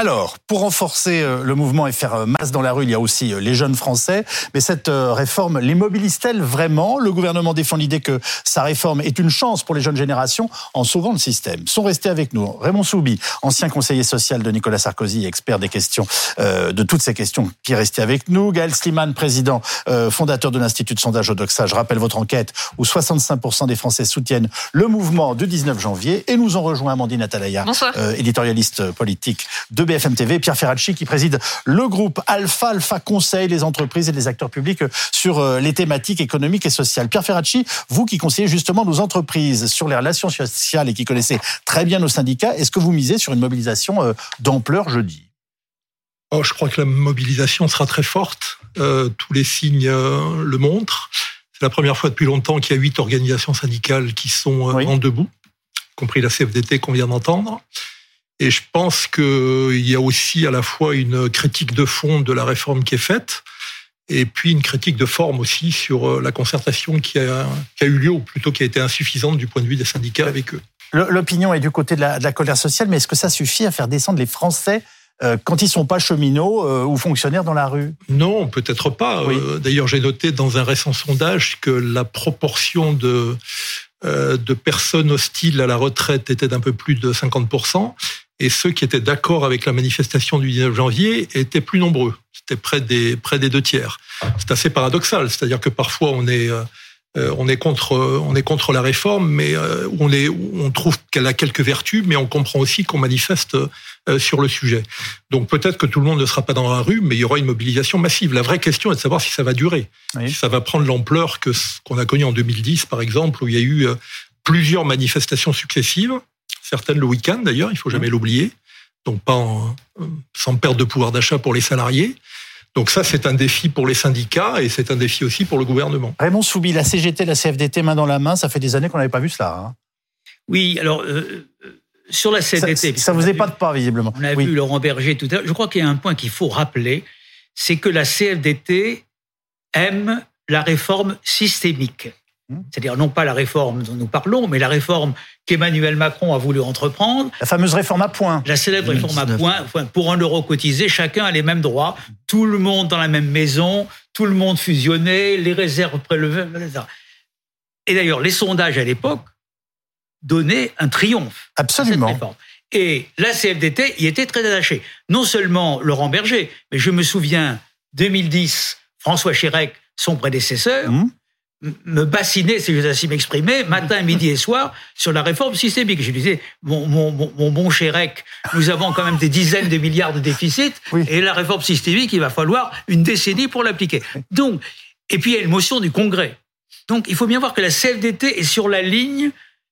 Alors, pour renforcer euh, le mouvement et faire euh, masse dans la rue, il y a aussi euh, les jeunes Français. Mais cette réforme les mobilise-t-elle vraiment? Le gouvernement défend l'idée que sa réforme est une chance pour les jeunes générations en sauvant le système. Sont restés avec nous Raymond Soubi, ancien conseiller social de Nicolas Sarkozy, expert des questions, de toutes ces questions, qui est resté avec nous. Gaël Sliman, président fondateur de l'Institut de sondage Odoxa. Je rappelle votre enquête où 65% des Français soutiennent le mouvement du 19 janvier. Et nous en rejoint Amandine Atalaya, éditorialiste politique de BFM TV, Pierre Ferracci qui préside le groupe Alpha Alpha Conseil, les entreprises et les acteurs publics sur euh, les thématiques économiques et sociales. Pierre Ferracci, vous qui conseillez justement nos entreprises sur les relations sociales et qui connaissez très bien nos syndicats, est-ce que vous misez sur une mobilisation euh, d'ampleur jeudi? Oh, Je crois que la mobilisation sera très forte. Euh, tous les signes le montrent. C'est la première fois depuis longtemps qu'il y a huit organisations syndicales qui sont en debout, y compris la CFDT qu'on vient d'entendre. Et je pense qu'il y a aussi à la fois une critique de fond de la réforme qui est faite, et puis une critique de forme aussi sur euh, la concertation qui a, eu lieu, ou plutôt qui a été insuffisante du point de vue des syndicats avec eux. L'opinion est du côté de la, colère sociale, mais est-ce que ça suffit à faire descendre les Français euh, quand ils sont pas cheminots euh, ou fonctionnaires dans la rue? Non, peut-être pas. D'ailleurs, j'ai noté dans un récent sondage que la proportion de, de personnes hostiles à la retraite était d'un peu plus de 50% et ceux qui étaient d'accord avec la manifestation du 19 janvier étaient plus nombreux. C'était près des, près des deux tiers. C'est assez paradoxal, c'est-à-dire que parfois on est, euh, on est contre, on est contre la réforme, mais euh, on est, on trouve qu'elle a quelques vertus, mais on comprend aussi qu'on manifeste euh, sur le sujet. Donc peut-être que tout le monde ne sera pas dans la rue, mais il y aura une mobilisation massive. La vraie question est de savoir si ça va durer, si ça va prendre l'ampleur que qu'on a connu en 2010, par exemple, où il y a eu plusieurs manifestations successives certaines le week-end d'ailleurs, il faut jamais mmh. l'oublier, donc pas sans perte de pouvoir d'achat pour les salariés. Donc ça, c'est un défi pour les syndicats et c'est un défi aussi pour le gouvernement. Raymond Soubi, la CGT, la CFDT, main dans la main, ça fait des années qu'on n'avait pas vu cela. Hein. oui, alors euh, euh, sur la CFDT... Ça, ne vous épate pas, visiblement. On a vu Laurent Berger tout à l'heure. Je crois qu'il y a un point qu'il faut rappeler, c'est que la CFDT aime la réforme systémique. Mmh. C'est-à-dire non pas la réforme dont nous parlons, mais la réforme qu'Emmanuel Macron a voulu entreprendre. La fameuse réforme à points. La célèbre réforme à points. Pour un euro cotisé, chacun a les mêmes droits. Tout le monde dans la même maison, tout le monde fusionné, les réserves prélevées, etc. Et d'ailleurs, les sondages à l'époque donnaient un triomphe. Absolument. À cette réforme. Et la CFDT y était très attachée. Non seulement Laurent Berger, mais je me souviens, 2010, François Chirac, son prédécesseur, mmh me bassiner, si je ainsi m'exprimer, matin, midi et soir, sur la réforme systémique. Je disais, mon, mon, mon bon Chérec, nous avons quand même des dizaines de milliards de déficits, et la réforme systémique, il va falloir une décennie pour l'appliquer. Donc, et puis il y a une motion du Congrès. Donc, il faut bien voir que la CFDT est sur la ligne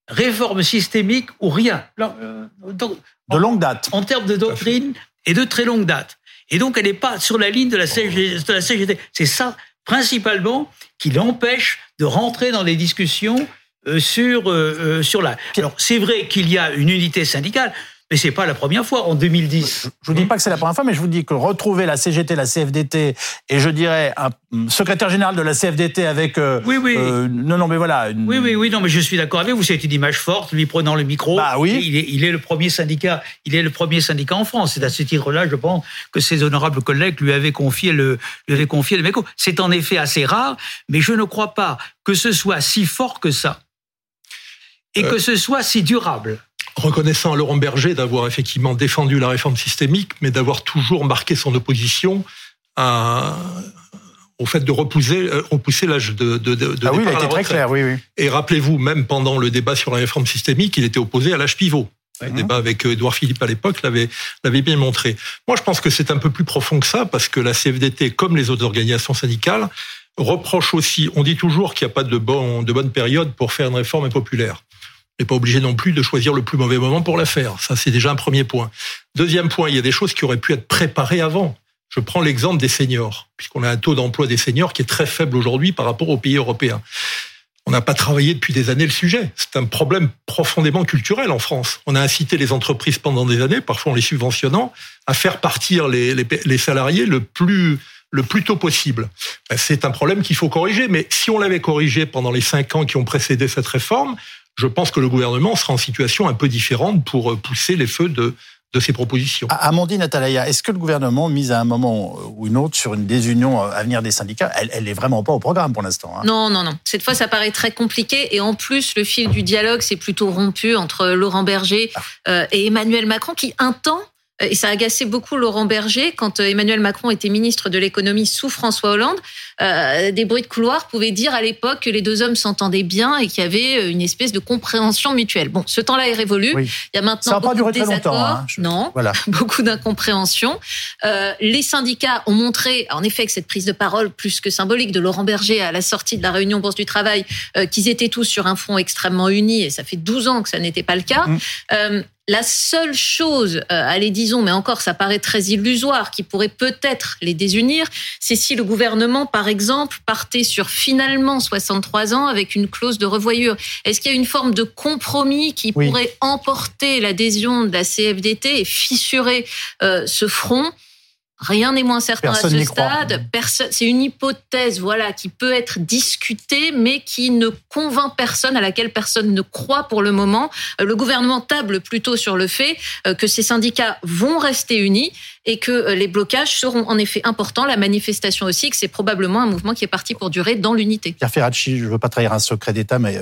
réforme systémique ou rien. Euh, de longue date. En, termes de doctrine et de très longue date. Et donc, elle n'est pas sur la ligne de la CGT. C'est ça, principalement, qui l'empêche de rentrer dans les discussions euh, sur, euh, euh, sur la. Alors, c'est vrai qu'il y a une unité syndicale, mais c'est pas la première fois en 2010. Je vous dis pas que c'est la première fois, mais je vous dis que retrouver la CGT, la CFDT et je dirais un secrétaire général de la CFDT avec. Euh, oui, oui. Euh, non, non, mais voilà. Oui, oui, oui, non, mais je suis d'accord avec vous. C'est une image forte, lui prenant le micro. Bah oui. Il est, il est le premier syndicat. Il est le premier syndicat en France. C'est à ce titre-là, je pense, que ses honorables collègues lui avaient confié le, lui avaient confié le micro. C'est en effet assez rare, mais je ne crois pas que ce soit si fort que ça et euh. que ce soit si durable reconnaissant à Laurent Berger d'avoir effectivement défendu la réforme systémique, mais d'avoir toujours marqué son opposition à, au fait de repousser, euh, repousser l'âge de, de, de, ah oui, il a été très clair, oui, oui. Et rappelez-vous, même pendant le débat sur la réforme systémique, il était opposé à l'âge pivot. Le débat avec Édouard Philippe à l'époque l'avait l'avait bien montré. Moi, je pense que c'est un peu plus profond que ça parce que la CFDT, comme les autres organisations syndicales, reproche aussi. On dit toujours qu'il n'y a pas de, bon, de bonne période pour faire une réforme impopulaire n'est pas obligé non plus de choisir le plus mauvais moment pour la faire. Ça, c'est déjà un premier point. Deuxième point, il y a des choses qui auraient pu être préparées avant. Je prends l'exemple des seniors, puisqu'on a un taux d'emploi des seniors qui est très faible aujourd'hui par rapport aux pays européens. On n'a pas travaillé depuis des années le sujet. C'est un problème profondément culturel en France. On a incité les entreprises pendant des années, parfois en les subventionnant, à faire partir les, les, salariés le plus le plus tôt possible. C'est un problème qu'il faut corriger, mais si on l'avait corrigé pendant les cinq ans qui ont précédé cette réforme, je pense que le gouvernement sera en situation un peu différente pour euh, pousser les feux de, de ces propositions. Amandine Atalaya, est-ce que le gouvernement mise à un moment ou une autre sur une désunion à venir des syndicats Elle n'est vraiment pas au programme pour l'instant. Hein? Non, non, non. Cette fois, ça paraît très compliqué. Et en plus, le fil du dialogue s'est plutôt rompu entre Laurent Berger ah. euh, et Emmanuel Macron, qui un temps et ça a agacé beaucoup Laurent Berger quand euh, Emmanuel Macron était ministre de l'économie sous François Hollande. Euh, des bruits de couloir pouvaient dire à l'époque que les deux hommes s'entendaient bien et qu'il y avait euh, une espèce de compréhension mutuelle. Bon, ce temps-là est révolu. Il y a maintenant beaucoup de désaccords. Hein, non, voilà. beaucoup d'incompréhension. Euh, les syndicats ont montré, en effet, que cette prise de parole plus que symbolique de Laurent Berger à la sortie de la réunion Bourse du Travail, euh, qu'ils étaient tous sur un front extrêmement uni, et ça fait 12 ans que ça n'était pas le cas. Mmh. La seule chose, euh, allez disons, mais encore ça paraît très illusoire, qui pourrait peut-être les désunir, c'est si le gouvernement, par exemple, partait sur finalement 63 ans avec une clause de revoyure. Est-ce qu'il y a une forme de compromis qui pourrait emporter l'adhésion de la CFDT et fissurer euh, ce front? Rien n'est moins certain à ce stade. C'est une hypothèse, voilà, qui peut être discutée, mais qui ne convainc personne, à laquelle personne ne croit pour le moment. Euh, le gouvernement table plutôt sur le fait euh, que ces syndicats vont rester unis et que euh, les blocages seront en effet importants. La manifestation aussi, que c'est probablement un mouvement qui est parti pour durer dans l'unité. Pierre Ferracci, je ne veux pas trahir un secret d'État, mais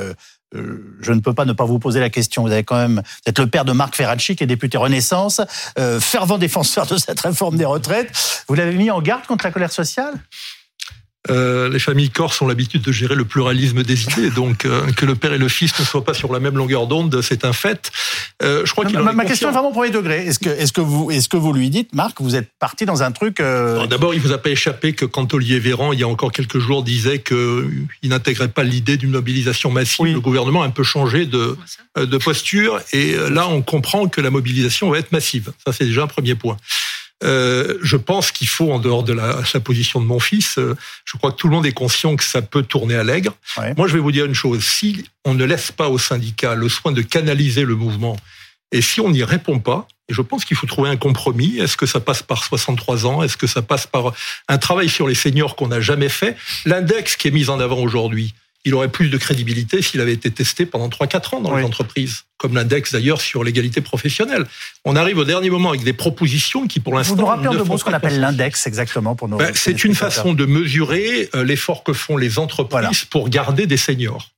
je ne peux pas ne pas vous poser la question. Vous avez quand même, vous êtes le père de Marc Ferracci, qui est député Renaissance, euh, fervent défenseur de cette réforme des retraites. Vous l'avez mis en garde contre la colère sociale? Euh, les familles corses ont l'habitude de gérer le pluralisme des idées, donc euh, que le père et le fils ne soient pas sur la même longueur d'onde, c'est un fait. Euh, je crois qu'il ma, ma question est vraiment premier degré. Est-ce que, est-ce que vous, est-ce que vous lui dites, Marc, vous êtes parti dans un truc D'abord, il vous a pas échappé que quand Olivier Véran, il y a encore quelques jours, disait qu'il n'intégrait pas l'idée d'une mobilisation massive, le gouvernement a un peu changé de, de posture, et là, on comprend que la mobilisation va être massive. Ça, c'est déjà un premier point. Euh, je pense qu'il faut, en dehors de la, position de mon fils, euh, je crois que tout le monde est conscient que ça peut tourner à l'aigre. Moi, je vais vous dire une chose. Si on ne laisse pas aux syndicats le soin de canaliser le mouvement, et si on n'y répond pas, et je pense qu'il faut trouver un compromis. Est-ce que ça passe par 63 ans? Est-ce que ça passe par un travail sur les seniors qu'on n'a jamais fait? L'index qui est mis en avant aujourd'hui, il aurait plus de crédibilité s'il avait été testé pendant 3-4 ans dans les entreprises, comme l'index d'ailleurs sur l'égalité professionnelle. On arrive au dernier moment avec des propositions qui, pour l'instant, vous nous rappelez mots ce qu'on appelle l'index exactement pour nos. Ben, c'est une façon de mesurer euh, l'effort que font les entreprises pour garder des seniors.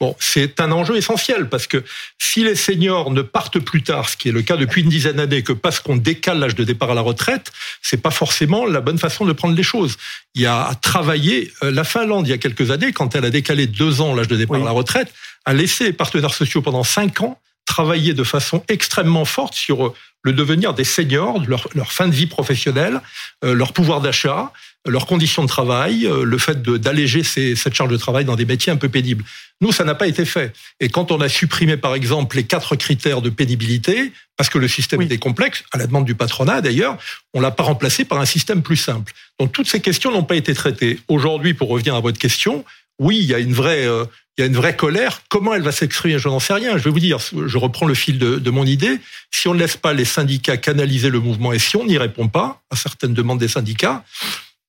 Bon, c'est un enjeu essentiel parce que si les seniors ne partent plus tard, ce qui est le cas depuis une dizaine d'années, que parce qu'on décale l'âge de départ à la retraite, c'est pas forcément la bonne façon de prendre les choses. Il y a à travailler. Euh, la Finlande, il y a quelques années, quand elle a décalé deux ans l'âge de départ à la retraite, a laissé les partenaires sociaux pendant cinq ans travailler de façon extrêmement forte sur euh, le devenir des seniors, leur, leur fin de vie professionnelle, euh, leur pouvoir d'achat, leurs conditions de travail, euh, le fait d'alléger cette charge de travail dans des métiers un peu pénibles. Nous, ça n'a pas été fait. Et quand on a supprimé, par exemple, les quatre critères de pénibilité, parce que le système était complexe, à la demande du patronat d'ailleurs, on l'a pas remplacé par un système plus simple. Donc toutes ces questions n'ont pas été traitées. Aujourd'hui, pour revenir à votre question, oui, il y a une vraie, euh, il y a une vraie colère. Comment elle va s'exprimer Je n'en sais rien. Je vais vous dire, je reprends le fil de, de, mon idée. Si on ne laisse pas les syndicats canaliser le mouvement et si on n'y répond pas à certaines demandes des syndicats,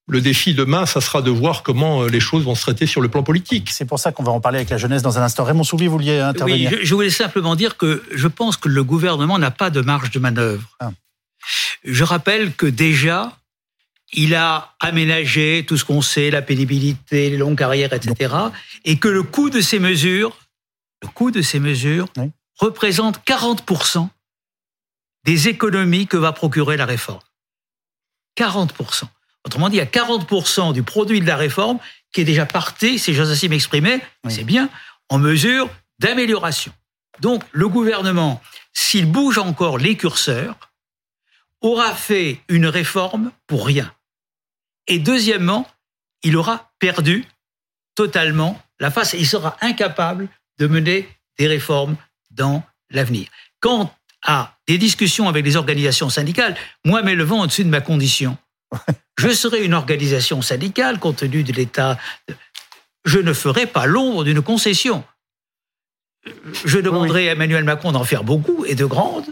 le défi demain, ça sera de voir comment euh, les choses vont se traiter sur le plan politique. C'est pour ça qu'on va en parler avec la jeunesse dans un instant. Raymond vous vouliez intervenir Oui, je voulais simplement dire que je pense que le gouvernement n'a pas de marge de manœuvre. Ah. Je rappelle que déjà, il a aménagé tout ce qu'on sait, la pénibilité, les longues carrières, etc. Et que le coût de ces mesures, le coût de ces mesures représente 40% des économies que va procurer la réforme. 40%. Autrement dit, il y a 40% du produit de la réforme qui est déjà parti, si j'ose ainsi m'exprimer, c'est bien, en mesure d'amélioration. Donc, le gouvernement, s'il bouge encore les curseurs, aura fait une réforme pour rien. Et deuxièmement, il aura perdu totalement la face et il sera incapable de mener des réformes dans l'avenir. Quant à des discussions avec les organisations syndicales, moi m'élevant au-dessus de ma condition, je serai une organisation syndicale compte tenu de l'état. Je ne ferai pas l'ombre d'une concession. Je demanderai à Emmanuel Macron d'en faire beaucoup et de grandes,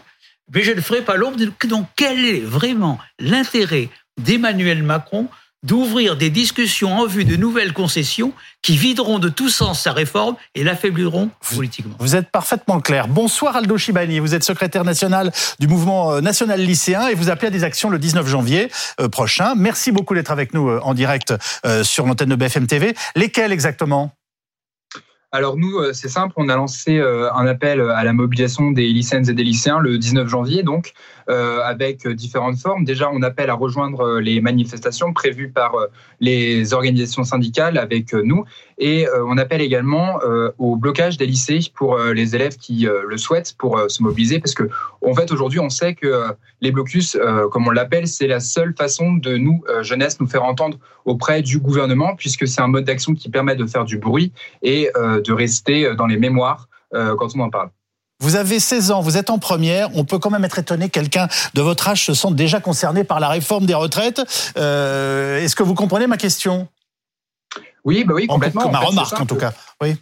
mais je ne ferai pas l'ombre de. Donc, quel est vraiment l'intérêt d'Emmanuel Macron d'ouvrir des discussions en vue de nouvelles concessions qui videront de tout sens sa réforme et l'affaibliront politiquement. Vous êtes parfaitement clair. Bonsoir Aldo Chibani, vous êtes secrétaire national du mouvement euh, national lycéen et vous appelez à des actions le 19 janvier euh, prochain. Merci beaucoup d'être avec nous euh, en direct sur l'antenne de BFM TV. Lesquels exactement? Alors nous, c'est simple, on a lancé un appel à la mobilisation des lycéennes et des lycéens le 19 janvier, donc euh, avec différentes formes. Déjà, on appelle à rejoindre euh, les manifestations prévues par euh, les organisations syndicales avec nous et on appelle également au blocage des lycées pour les élèves qui le souhaitent pour se mobiliser parce que en fait aujourd'hui on sait que les blocus, comme on l'appelle, c'est la seule façon de nous jeunesse nous faire entendre auprès du gouvernement puisque c'est un mode d'action qui permet de faire du bruit et de rester dans les mémoires quand on en parle. Vous avez 16 ans, vous êtes en première. On peut quand même être étonné quelqu'un de votre âge se sent déjà concerné par la réforme des retraites. Euh, est-ce que vous comprenez ma question? Oui, bah oui, complètement. ma remarque, en tout cas. Oui.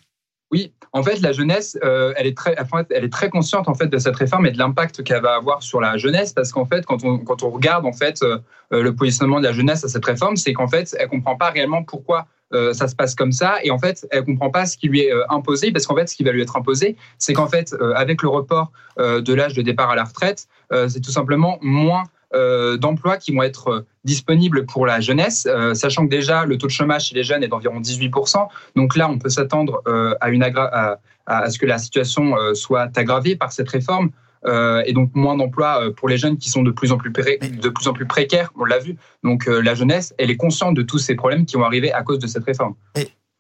Oui, en fait, la jeunesse, euh, elle, est très, elle est très consciente en fait de cette réforme et de l'impact qu'elle va avoir sur la jeunesse, parce qu'en fait, quand on, quand on regarde en fait euh, le positionnement de la jeunesse à cette réforme, c'est qu'en fait, elle comprend pas réellement pourquoi euh, ça se passe comme ça et en fait elle comprend pas ce qui lui est euh, imposé parce qu'en fait ce qui va lui être imposé c'est qu'en fait euh, avec le report de l'âge de départ à la retraite c'est tout simplement moins d'emplois qui vont être disponibles pour la jeunesse, sachant que déjà le taux de chômage chez les jeunes est d'environ 18%. Donc là, on peut s'attendre à, une à, à, ce que la situation soit aggravée par cette réforme. Euh, et donc moins d'emplois euh, pour les jeunes qui sont de plus en plus, de plus, en plus précaires, on l'a vu. Donc euh, la jeunesse, elle est consciente de tous ces problèmes qui vont arriver à cause de cette réforme.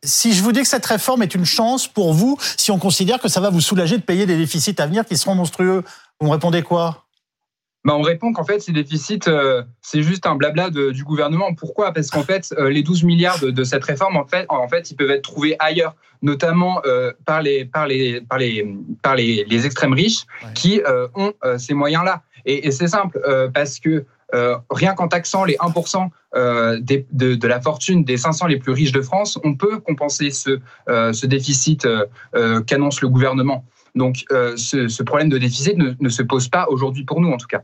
si je vous dis que cette réforme est une chance pour vous, si on considère que ça va vous soulager de payer des déficits à venir qui seront monstrueux, vous me répondez quoi? Bah, on répond qu'en fait, ces déficits, c'est juste un blabla du gouvernement. Pourquoi? Parce qu'en fait, les 12 milliards de, cette réforme, en fait, en fait, ils peuvent être trouvés ailleurs notamment euh, par les par les par les par les, les extrêmes riches qui euh, ont euh, ces moyens-là. Et, et c'est simple parce que rien qu'en taxant les 1% des, de, de, la fortune des 500 les plus riches de France, on peut compenser ce, ce déficit qu'annonce le gouvernement. Donc ce, ce, problème de déficit ne, ne se pose pas aujourd'hui pour nous en tout cas.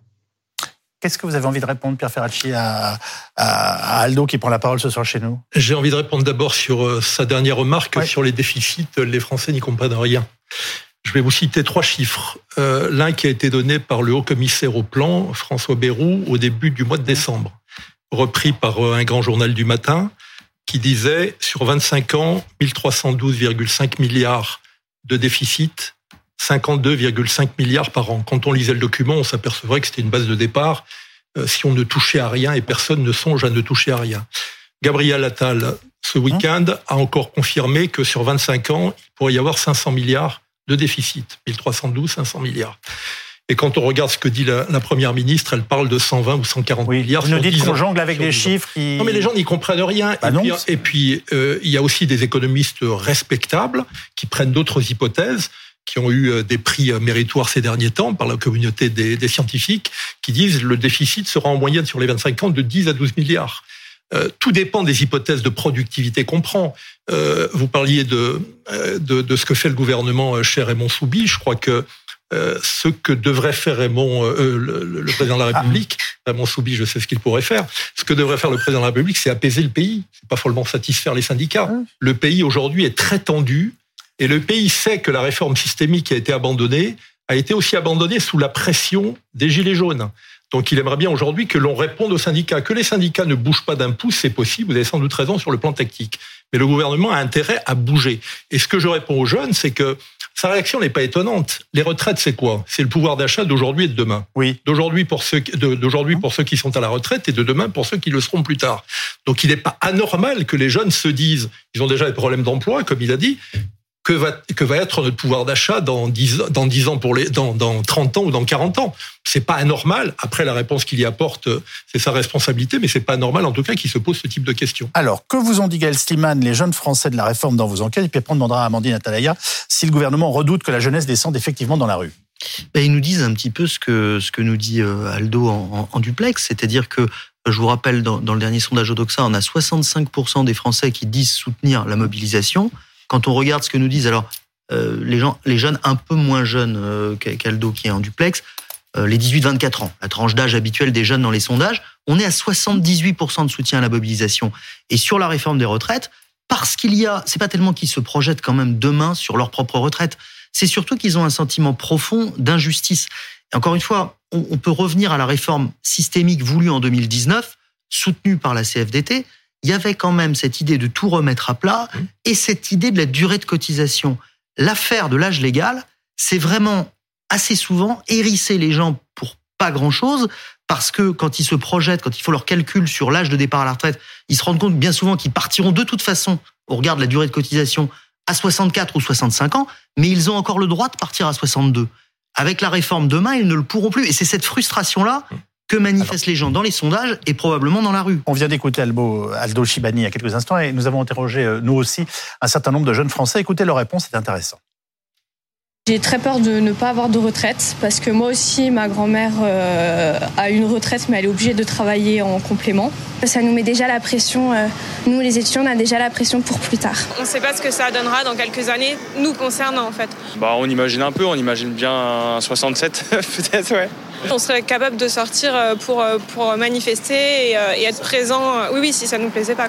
Qu'est-ce que vous avez envie de répondre, Pierre Ferracci, à, Aldo qui prend la parole ce soir chez nous? J'ai envie de répondre d'abord sur euh, sa dernière remarque sur les déficits. Les Français n'y comprennent rien. Je vais vous citer trois chiffres. Euh, l'un qui a été donné par le haut commissaire au plan, François Bayrou, au début du mois de décembre, repris par euh, un grand journal du matin, qui disait sur 25 ans, 1312,5 milliards de déficit 52,5 milliards par an. Quand on lisait le document, on s'apercevrait que c'était une base de départ euh, si on ne touchait à rien et personne ne songe à ne toucher à rien. Gabriel Attal, ce hein week-end, a encore confirmé que sur 25 ans, il pourrait y avoir 500 milliards de déficit. 1312, 500 milliards. Et quand on regarde ce que dit la, première ministre, elle parle de 120 ou 140 milliards. Vous nous dites qu'on jongle avec des chiffres qui... Non, mais les gens n'y comprennent rien. Bah et, puis, euh, il y a aussi des économistes respectables qui prennent d'autres hypothèses qui ont eu euh, des prix euh, méritoires ces derniers temps par la communauté des, scientifiques, qui disent le déficit sera en moyenne sur les 25 ans de 10 à 12 milliards. Euh, tout dépend des hypothèses de productivité qu'on prend. vous parliez de, de, ce que fait le gouvernement cher Raymond Soubi. Je crois que ce que devrait faire Raymond, le, président de la République, Raymond Soubi, je sais ce qu'il pourrait faire. Ce que devrait faire le président de la République, c'est apaiser le pays. C'est pas follement satisfaire les syndicats. Le pays aujourd'hui est très tendu. Et le pays sait que la réforme systémique qui a été abandonnée a été aussi abandonnée sous la pression des Gilets jaunes. Donc il aimerait bien aujourd'hui que l'on réponde aux syndicats. Que les syndicats ne bougent pas d'un pouce, c'est possible, vous avez sans doute raison sur le plan tactique. Mais le gouvernement a intérêt à bouger. Et ce que je réponds aux jeunes, c'est que sa réaction n'est pas étonnante. Les retraites, c'est quoi? C'est le pouvoir d'achat d'aujourd'hui et de demain. Oui. D'aujourd'hui pour ceux d'aujourd'hui pour ceux qui sont à la retraite et de demain pour ceux qui le seront plus tard. Donc il n'est pas anormal que les jeunes se disent, ils ont déjà des problèmes d'emploi, comme il a dit, que va, que va être notre pouvoir d'achat dans 10, dans 10 ans, pour les, dans, dans 30 ans ou dans 40 ans. C'est pas anormal. Après, la réponse qu'il y apporte, c'est sa responsabilité, mais c'est pas anormal, en tout cas, qu'il se pose ce type de questions. Alors, que vous ont dit Gaël Sliman, les jeunes Français de la réforme dans vos enquêtes, et puis après, on demandera à Amandine Atalaya si le gouvernement redoute que la jeunesse descende effectivement dans la rue. Ben, ils nous disent un petit peu ce que, ce que nous dit euh, Aldo en, en duplex, c'est-à-dire que je vous rappelle, dans, dans le dernier sondage Odoxa, on a 65% des Français qui disent soutenir la mobilisation quand on regarde ce que nous disent alors euh, les gens, les jeunes un peu moins jeunes euh, qu'Aldo qui est en duplex, les 18-24 ans, la tranche d'âge habituelle des jeunes dans les sondages, on est à 78% de soutien à la mobilisation. Et sur la réforme des retraites, parce qu'il y a, c'est pas tellement qu'ils se projettent quand même demain sur leur propre retraite, c'est surtout qu'ils ont un sentiment profond d'injustice. Encore une fois, on, peut revenir à la réforme systémique voulue en 2019, soutenue par la CFDT. Il y avait quand même cette idée de tout remettre à plat mmh. et cette idée de la durée de cotisation. L'affaire de l'âge légal, c'est vraiment assez souvent hérisser les gens pour pas grand-chose, parce que quand ils se projettent, quand il faut leur calcul sur l'âge de départ à la retraite, ils se rendent compte bien souvent qu'ils partiront de toute façon, au regard de la durée de cotisation, à 64 ou 65 ans, mais ils ont encore le droit de partir à 62. Avec la réforme demain, ils ne le pourront plus. Et c'est cette frustration-là que manifestent les gens dans les sondages et probablement dans la rue. On vient d'écouter Aldo Chibani il y a quelques instants et nous avons interrogé, euh, nous aussi, un certain nombre de jeunes Français. Écoutez leur réponse, c'est intéressant. J'ai très peur de ne pas avoir de retraite parce que moi aussi, ma grand-mère euh, a une retraite, mais elle est obligée de travailler en complément. Ça nous met déjà la pression. Euh, nous, les étudiants, on a déjà la pression pour plus tard. On ne sait pas ce que ça donnera dans quelques années, nous concernant en fait. Bah, on imagine un peu, on imagine bien un 67 peut-être, ouais. On serait capable de sortir euh, pour, pour manifester et, être présent, oui, oui, si ça ne nous plaisait pas.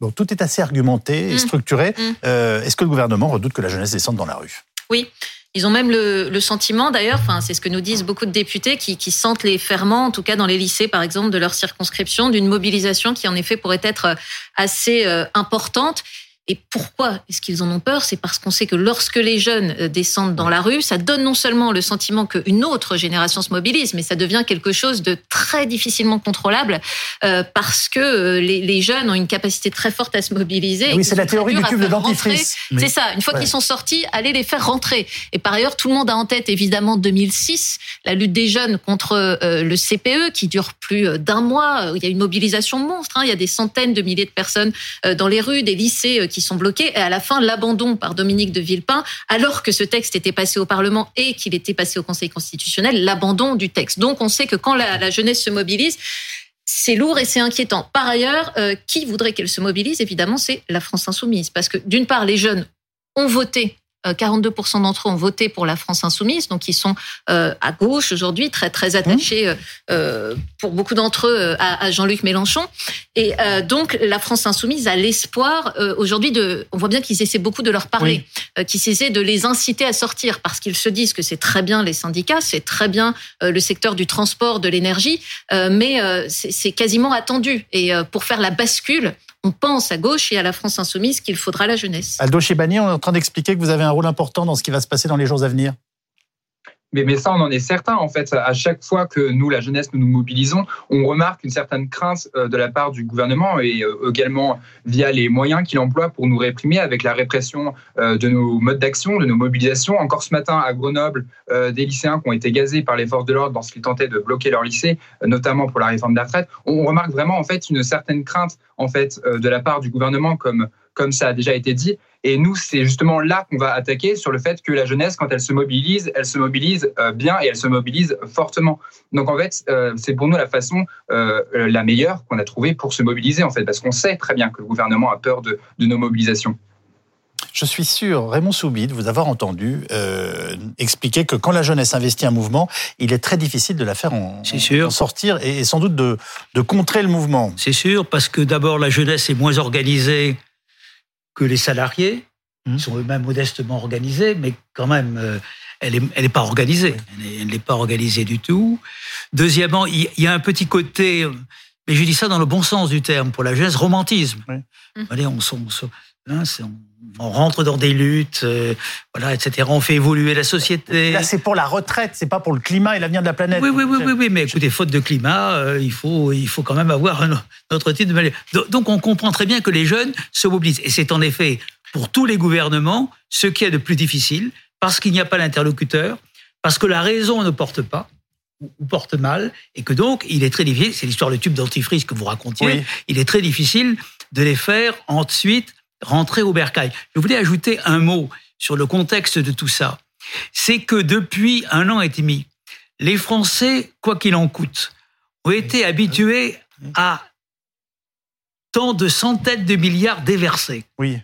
Donc tout est assez argumenté et mmh. structuré. Mmh. Est-ce que le gouvernement redoute que la jeunesse descende dans la rue? Oui. Ils ont même le, sentiment, d'ailleurs, c'est ce que nous disent beaucoup de députés, qui, sentent les ferments, en tout cas dans les lycées, par exemple, de leur circonscription, d'une mobilisation qui, en effet, pourrait être assez euh, importante et pourquoi est-ce qu'ils en ont peur? C'est parce qu'on sait que lorsque les jeunes euh, descendent dans la rue, ça donne non seulement le sentiment qu'une autre génération se mobilise, mais ça devient quelque chose de très difficilement contrôlable euh, parce que euh, les, jeunes ont une capacité très forte à se mobiliser. Oui, c'est la théorie du cube de dentifrice. C'est ça. Une fois qu'ils sont sortis, allez les faire rentrer. Et par ailleurs, tout le monde a en tête évidemment 2006, la lutte des jeunes contre le CPE qui dure plus d'un mois. Il y a une mobilisation monstre. Hein. Il y a des centaines de milliers de personnes dans les rues, des lycées qui sont bloqués. Et à la fin, l'abandon par Dominique de Villepin, alors que ce texte était passé au Parlement et qu'il était passé au Conseil constitutionnel, l'abandon du texte. Donc on sait que quand la, jeunesse se mobilise, c'est lourd et c'est inquiétant. Par ailleurs, euh, qui voudrait qu'elle se mobilise? Évidemment, c'est la France insoumise. Parce que d'une part, les jeunes ont voté 42% euh, d'entre eux ont voté pour la France insoumise, donc ils sont euh, à gauche aujourd'hui, très très attachés euh, pour beaucoup d'entre eux à, Jean-Luc Mélenchon. Et donc la France insoumise a l'espoir aujourd'hui de, on voit bien qu'ils essaient beaucoup de leur parler, qu'ils essaient de les inciter à sortir parce qu'ils se disent que c'est très bien les syndicats, c'est très bien le secteur du transport, de l'énergie, mais c'est quasiment attendu. Et pour faire la bascule, on pense à gauche et à la France insoumise qu'il faudra la jeunesse. Aldo Chibani, on est en train d'expliquer que vous avez un rôle important dans ce qui va se passer dans les jours à venir. Mais, mais, ça, on en est certain. En fait, à chaque fois que nous, la jeunesse, nous nous mobilisons, on remarque une certaine crainte euh, de la part du gouvernement et euh, également via les moyens qu'il emploie pour nous réprimer avec la répression euh, de nos modes d'action, de nos mobilisations. Encore ce matin, à Grenoble, des lycéens qui ont été gazés par les forces de l'ordre lorsqu'ils tentaient de bloquer leur lycée, notamment pour la réforme de la retraite. On remarque vraiment, en fait, une certaine crainte, en fait, de la part du gouvernement, comme comme ça a déjà été dit. Et nous, c'est justement là qu'on va attaquer sur le fait que la jeunesse, quand elle se mobilise, elle se mobilise euh, bien et elle se mobilise fortement. Donc en fait, euh, c'est pour nous la façon euh, la meilleure qu'on a trouvée pour se mobiliser, en fait, parce qu'on sait très bien que le gouvernement a peur de, nos mobilisations. Je suis sûr, Raymond Soubide, de vous avoir entendu expliquer que quand la jeunesse investit un mouvement, il est très difficile de la faire en, sortir et, sans doute de, de contrer le mouvement. C'est sûr, parce que d'abord, la jeunesse est moins organisée que les salariés, mmh. sont eux-mêmes modestement organisés, mais quand même, euh, elle n'est elle est pas organisée. Elle n'est pas organisée du tout. Deuxièmement, il y, a un petit côté, mais je dis ça dans le bon sens du terme, pour la jeunesse, romantisme. Mmh. Allez, on, hein, on, on, rentre dans des luttes, euh, voilà, etc. On fait évoluer la société. Là, c'est pour la retraite, c'est pas pour le climat et l'avenir de la planète. Oui, oui, oui, oui, oui, mais écoutez, faute de climat, euh, il, faut, il faut quand même avoir un autre type de... Donc, on comprend très bien que les jeunes se mobilisent. Et c'est en effet, pour tous les gouvernements, ce qui est de plus difficile, parce qu'il n'y a pas l'interlocuteur, parce que la raison ne porte pas, ou porte mal, et que donc il est très difficile, c'est l'histoire du tube dentifrice que vous racontiez, il est très difficile de les faire ensuite rentrer au bercail. Je voulais ajouter un mot sur le contexte de tout ça. C'est que depuis un an et demi, les Français, quoi qu'il en coûte, ont été habitués à tant de centaines de milliards déversés. Oui.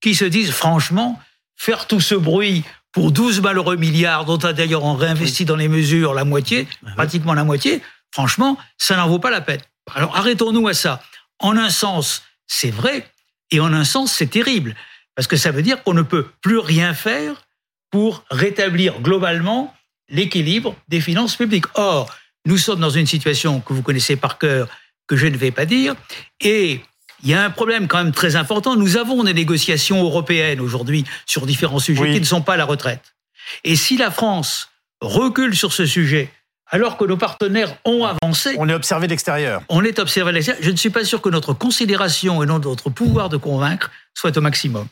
Qui se disent franchement, faire tout ce bruit pour 12 malheureux milliards, dont d'ailleurs on réinvestit dans les mesures la moitié, pratiquement la moitié, franchement, ça n'en vaut pas la peine. Alors arrêtons-nous à ça. En un sens, c'est vrai, et en un sens, c'est terrible, parce que ça veut dire qu'on ne peut plus rien faire pour rétablir globalement l'équilibre des finances publiques. Or, nous sommes dans une situation que vous connaissez par cœur, que je ne vais pas dire, et il y a un problème quand même très important. Nous avons des négociations européennes aujourd'hui sur différents sujets qui ne sont pas la retraite. Et si la France recule sur ce sujet, alors que nos partenaires ont avancé. On est observé d'extérieur. On est observé d'extérieur. Je ne suis pas sûr que notre considération et notre pouvoir de convaincre soit au maximum.